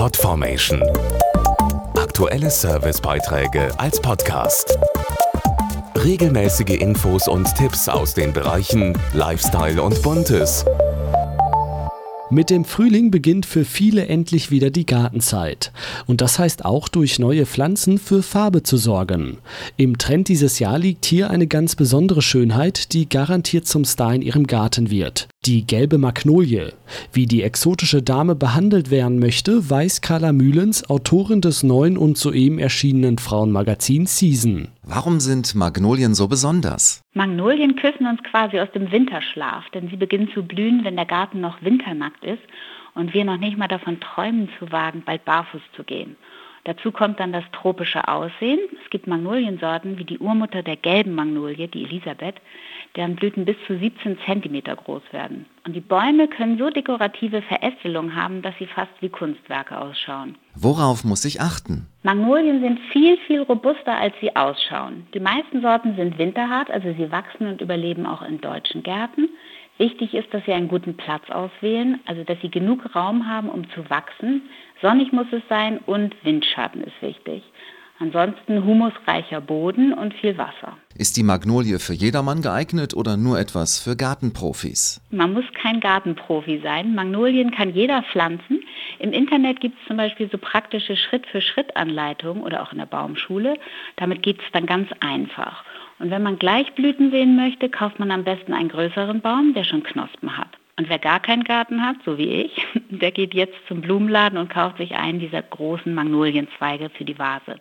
Podformation. Aktuelle Servicebeiträge als Podcast. Regelmäßige Infos und Tipps aus den Bereichen Lifestyle und Buntes. Mit dem Frühling beginnt für viele endlich wieder die Gartenzeit. Und das heißt auch durch neue Pflanzen für Farbe zu sorgen. Im Trend dieses Jahr liegt hier eine ganz besondere Schönheit, die garantiert zum Star in ihrem Garten wird. Die gelbe Magnolie. Wie die exotische Dame behandelt werden möchte, weiß Carla Mühlens, Autorin des neuen und soeben erschienenen Frauenmagazins Season. Warum sind Magnolien so besonders? Magnolien küssen uns quasi aus dem Winterschlaf, denn sie beginnen zu blühen, wenn der Garten noch winternackt ist und wir noch nicht mal davon träumen zu wagen, bald barfuß zu gehen. Dazu kommt dann das tropische Aussehen. Es gibt Magnoliensorten wie die Urmutter der gelben Magnolie, die Elisabeth, deren Blüten bis zu 17 cm groß werden. Und die Bäume können so dekorative Verästelungen haben, dass sie fast wie Kunstwerke ausschauen. Worauf muss ich achten? Magnolien sind viel, viel robuster, als sie ausschauen. Die meisten Sorten sind winterhart, also sie wachsen und überleben auch in deutschen Gärten. Wichtig ist, dass Sie einen guten Platz auswählen, also dass Sie genug Raum haben, um zu wachsen. Sonnig muss es sein und Windschatten ist wichtig. Ansonsten humusreicher Boden und viel Wasser. Ist die Magnolie für jedermann geeignet oder nur etwas für Gartenprofis? Man muss kein Gartenprofi sein. Magnolien kann jeder pflanzen. Im Internet gibt es zum Beispiel so praktische Schritt-für-Schritt-Anleitungen oder auch in der Baumschule. Damit geht es dann ganz einfach. Und wenn man gleich Blüten sehen möchte, kauft man am besten einen größeren Baum, der schon Knospen hat. Und wer gar keinen Garten hat, so wie ich, der geht jetzt zum Blumenladen und kauft sich einen dieser großen Magnolienzweige für die Vase.